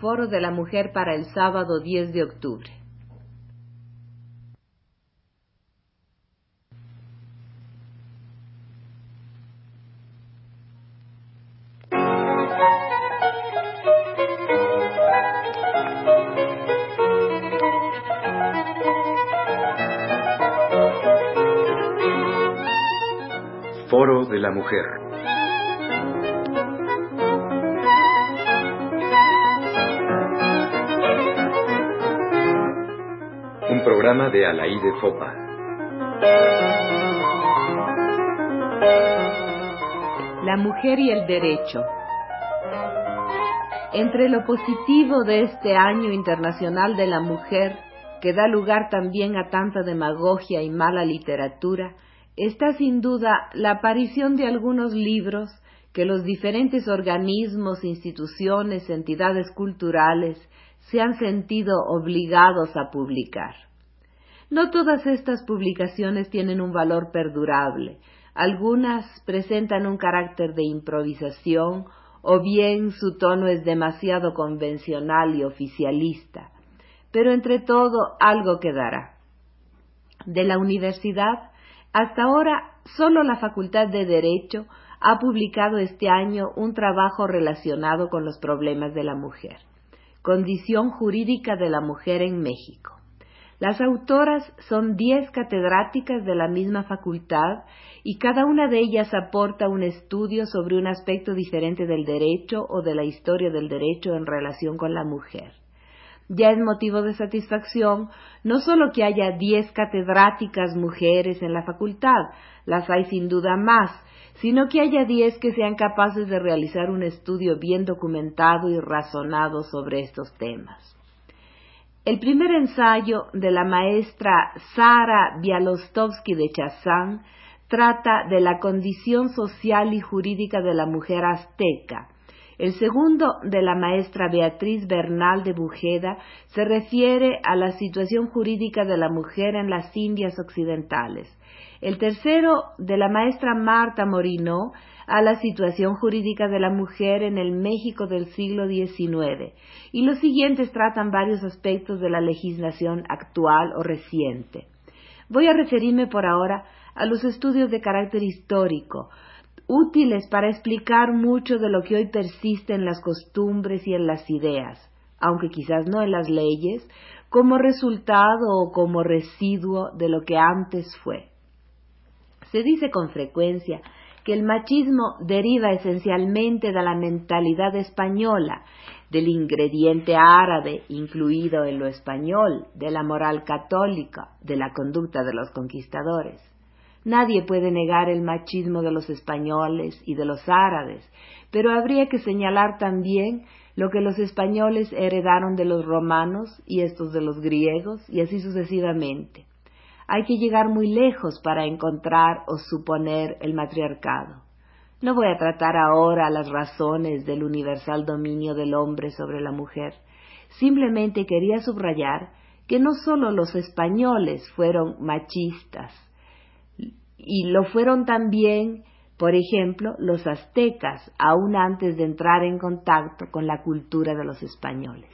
Foro de la Mujer para el sábado 10 de octubre. Foro de la Mujer. Programa de Fopa. La mujer y el derecho. Entre lo positivo de este año internacional de la mujer, que da lugar también a tanta demagogia y mala literatura, está sin duda la aparición de algunos libros que los diferentes organismos, instituciones, entidades culturales se han sentido obligados a publicar. No todas estas publicaciones tienen un valor perdurable. Algunas presentan un carácter de improvisación o bien su tono es demasiado convencional y oficialista. Pero entre todo algo quedará. De la universidad hasta ahora, solo la Facultad de Derecho ha publicado este año un trabajo relacionado con los problemas de la mujer, Condición Jurídica de la Mujer en México. Las autoras son diez catedráticas de la misma facultad y cada una de ellas aporta un estudio sobre un aspecto diferente del derecho o de la historia del derecho en relación con la mujer ya es motivo de satisfacción no solo que haya diez catedráticas mujeres en la facultad, las hay sin duda más, sino que haya diez que sean capaces de realizar un estudio bien documentado y razonado sobre estos temas. El primer ensayo de la maestra Sara Bialostovsky de Chazán trata de la condición social y jurídica de la mujer azteca, el segundo, de la maestra Beatriz Bernal de Bujeda, se refiere a la situación jurídica de la mujer en las Indias Occidentales. El tercero, de la maestra Marta Morino, a la situación jurídica de la mujer en el México del siglo XIX. Y los siguientes tratan varios aspectos de la legislación actual o reciente. Voy a referirme por ahora a los estudios de carácter histórico, útiles para explicar mucho de lo que hoy persiste en las costumbres y en las ideas, aunque quizás no en las leyes, como resultado o como residuo de lo que antes fue. Se dice con frecuencia que el machismo deriva esencialmente de la mentalidad española, del ingrediente árabe incluido en lo español, de la moral católica, de la conducta de los conquistadores. Nadie puede negar el machismo de los españoles y de los árabes, pero habría que señalar también lo que los españoles heredaron de los romanos y estos de los griegos y así sucesivamente. Hay que llegar muy lejos para encontrar o suponer el matriarcado. No voy a tratar ahora las razones del universal dominio del hombre sobre la mujer. Simplemente quería subrayar que no solo los españoles fueron machistas, y lo fueron también, por ejemplo, los aztecas, aún antes de entrar en contacto con la cultura de los españoles.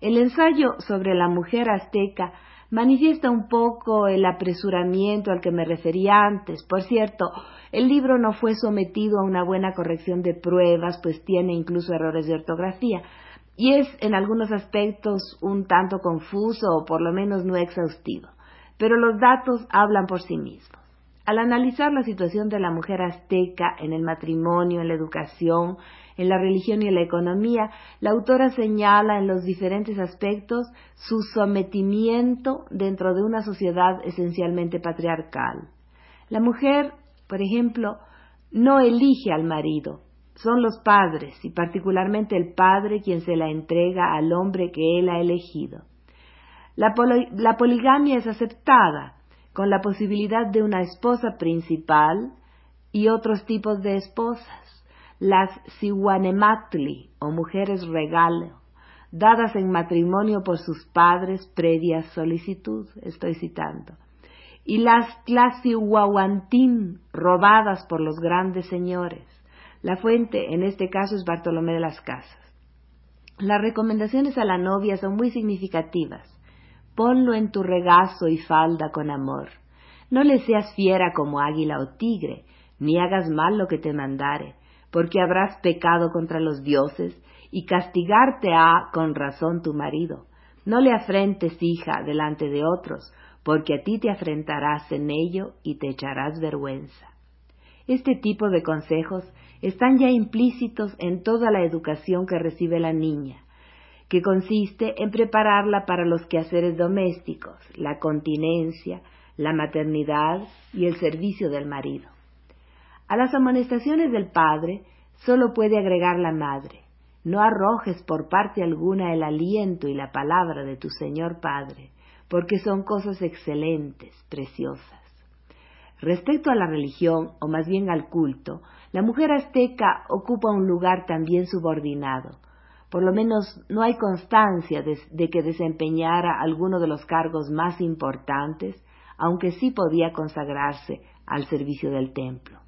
El ensayo sobre la mujer azteca manifiesta un poco el apresuramiento al que me refería antes. Por cierto, el libro no fue sometido a una buena corrección de pruebas, pues tiene incluso errores de ortografía, y es en algunos aspectos un tanto confuso o por lo menos no exhaustivo, pero los datos hablan por sí mismos. Al analizar la situación de la mujer azteca en el matrimonio, en la educación, en la religión y en la economía, la autora señala en los diferentes aspectos su sometimiento dentro de una sociedad esencialmente patriarcal. La mujer, por ejemplo, no elige al marido, son los padres y particularmente el padre quien se la entrega al hombre que él ha elegido. La, la poligamia es aceptada, con la posibilidad de una esposa principal y otros tipos de esposas, las siwanematli o mujeres regalo, dadas en matrimonio por sus padres previa solicitud, estoy citando, y las tlasihuahuantín robadas por los grandes señores. La fuente en este caso es Bartolomé de las Casas. Las recomendaciones a la novia son muy significativas. Ponlo en tu regazo y falda con amor. No le seas fiera como águila o tigre, ni hagas mal lo que te mandare, porque habrás pecado contra los dioses, y castigarte ha con razón tu marido. No le afrentes, hija, delante de otros, porque a ti te afrentarás en ello y te echarás vergüenza. Este tipo de consejos están ya implícitos en toda la educación que recibe la niña, que consiste en prepararla para los quehaceres domésticos, la continencia, la maternidad y el servicio del marido. A las amonestaciones del padre solo puede agregar la madre. No arrojes por parte alguna el aliento y la palabra de tu Señor Padre, porque son cosas excelentes, preciosas. Respecto a la religión, o más bien al culto, la mujer azteca ocupa un lugar también subordinado. Por lo menos no hay constancia de, que desempeñara alguno de los cargos más importantes, aunque sí podía consagrarse al servicio del templo.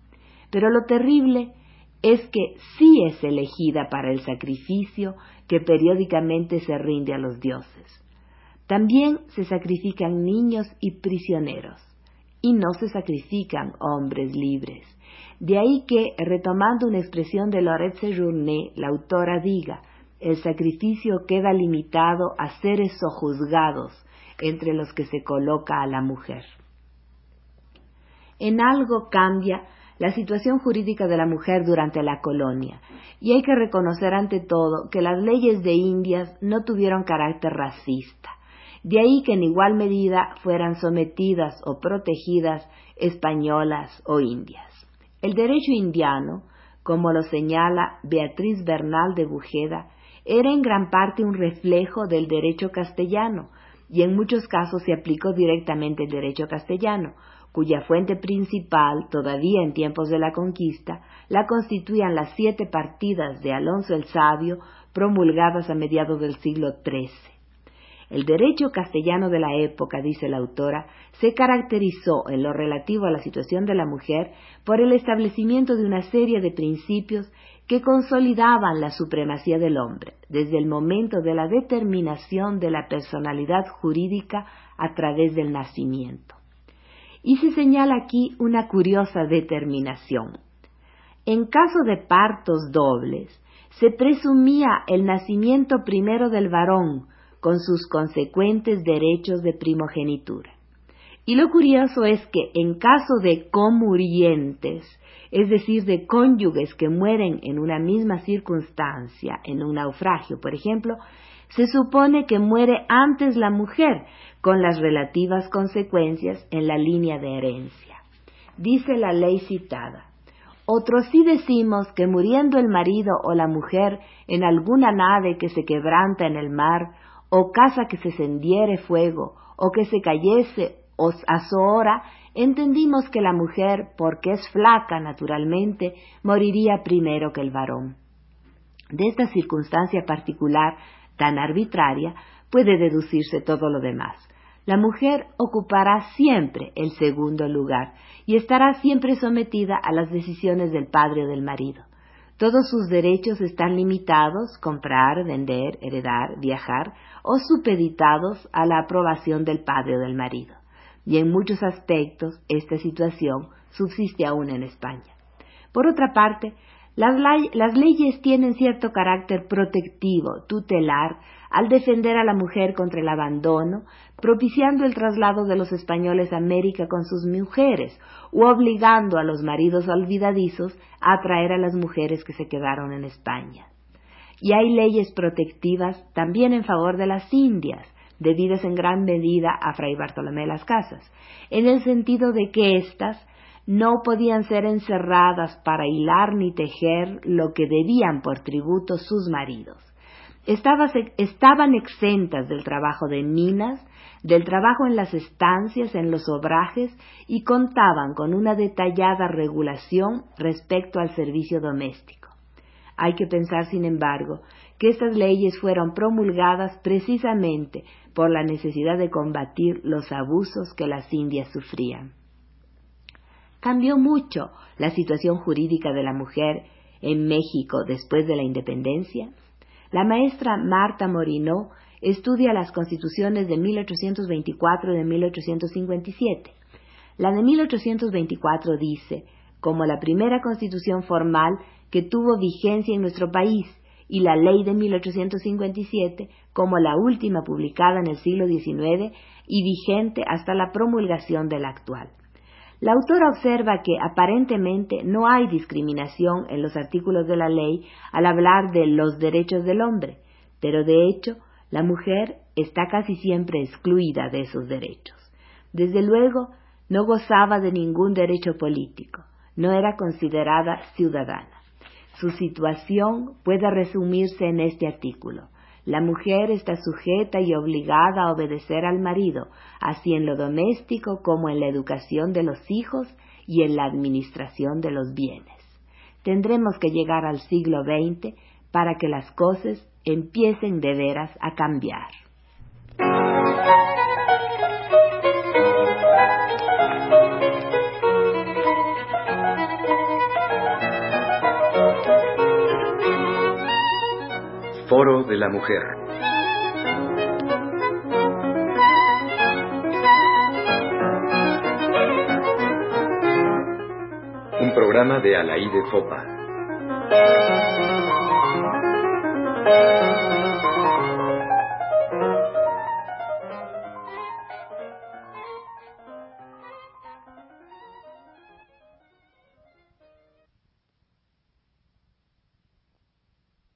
Pero lo terrible es que sí es elegida para el sacrificio que periódicamente se rinde a los dioses. También se sacrifican niños y prisioneros y no se sacrifican hombres libres. De ahí que, retomando una expresión de Lorette Journet, la autora diga, el sacrificio queda limitado a seres sojuzgados entre los que se coloca a la mujer. En algo cambia la situación jurídica de la mujer durante la colonia, y hay que reconocer ante todo que las leyes de Indias no tuvieron carácter racista. De ahí que en igual medida fueran sometidas o protegidas españolas o indias. El derecho indiano, como lo señala Beatriz Bernal de Bujeda, era en gran parte un reflejo del derecho castellano, y en muchos casos se aplicó directamente el derecho castellano, cuya fuente principal, todavía en tiempos de la conquista, la constituían las siete partidas de Alonso el Sabio, promulgadas a mediados del siglo XIII. El derecho castellano de la época, dice la autora, se caracterizó en lo relativo a la situación de la mujer por el establecimiento de una serie de principios que consolidaban la supremacía del hombre desde el momento de la determinación de la personalidad jurídica a través del nacimiento. Y se señala aquí una curiosa determinación. En caso de partos dobles, se presumía el nacimiento primero del varón, con sus consecuentes derechos de primogenitura. Y lo curioso es que en caso de comurientes, es decir, de cónyuges que mueren en una misma circunstancia, en un naufragio, por ejemplo, se supone que muere antes la mujer, con las relativas consecuencias en la línea de herencia. Dice la ley citada. Otros sí decimos que muriendo el marido o la mujer en alguna nave que se quebranta en el mar o casa que se encendiere fuego, o que se cayese o azora, entendimos que la mujer, porque es flaca naturalmente, moriría primero que el varón. De esta circunstancia particular, tan arbitraria, puede deducirse todo lo demás. La mujer ocupará siempre el segundo lugar y estará siempre sometida a las decisiones del padre o del marido. Todos sus derechos están limitados, comprar, vender, heredar, viajar, o supeditados a la aprobación del padre o del marido. Y en muchos aspectos esta situación subsiste aún en España. Por otra parte, las, leyes tienen cierto carácter protectivo, tutelar, al defender a la mujer contra el abandono, propiciando el traslado de los españoles a América con sus mujeres, u obligando a los maridos olvidadizos a atraer a las mujeres que se quedaron en España. Y hay leyes protectivas también en favor de las Indias, debidas en gran medida a Fray Bartolomé de las Casas, en el sentido de que éstas no podían ser encerradas para hilar ni tejer lo que debían por tributo sus maridos. estaban exentas del trabajo de minas, del trabajo en las estancias, en los obrajes y contaban con una detallada regulación respecto al servicio doméstico. Hay que pensar, sin embargo, que estas leyes fueron promulgadas precisamente por la necesidad de combatir los abusos que las indias sufrían cambió mucho la situación jurídica de la mujer en México después de la independencia? La maestra Marta Morinó estudia las constituciones de 1824 y de 1857. La de 1824 dice, como la primera constitución formal que tuvo vigencia en nuestro país, y la ley de 1857 como la última publicada en el siglo XIX y vigente hasta la promulgación de la actual. La autora observa que aparentemente no hay discriminación en los artículos de la ley al hablar de los derechos del hombre, pero de hecho la mujer está casi siempre excluida de esos derechos. Desde luego, no gozaba de ningún derecho político, no era considerada ciudadana. Su situación puede resumirse en este artículo. La mujer está sujeta y obligada a obedecer al marido, así en lo doméstico como en la educación de los hijos y en la administración de los bienes. Tendremos que llegar al siglo XX para que las cosas empiecen de veras a cambiar. Foro de la Mujer. Un programa de Alaí de Fopa.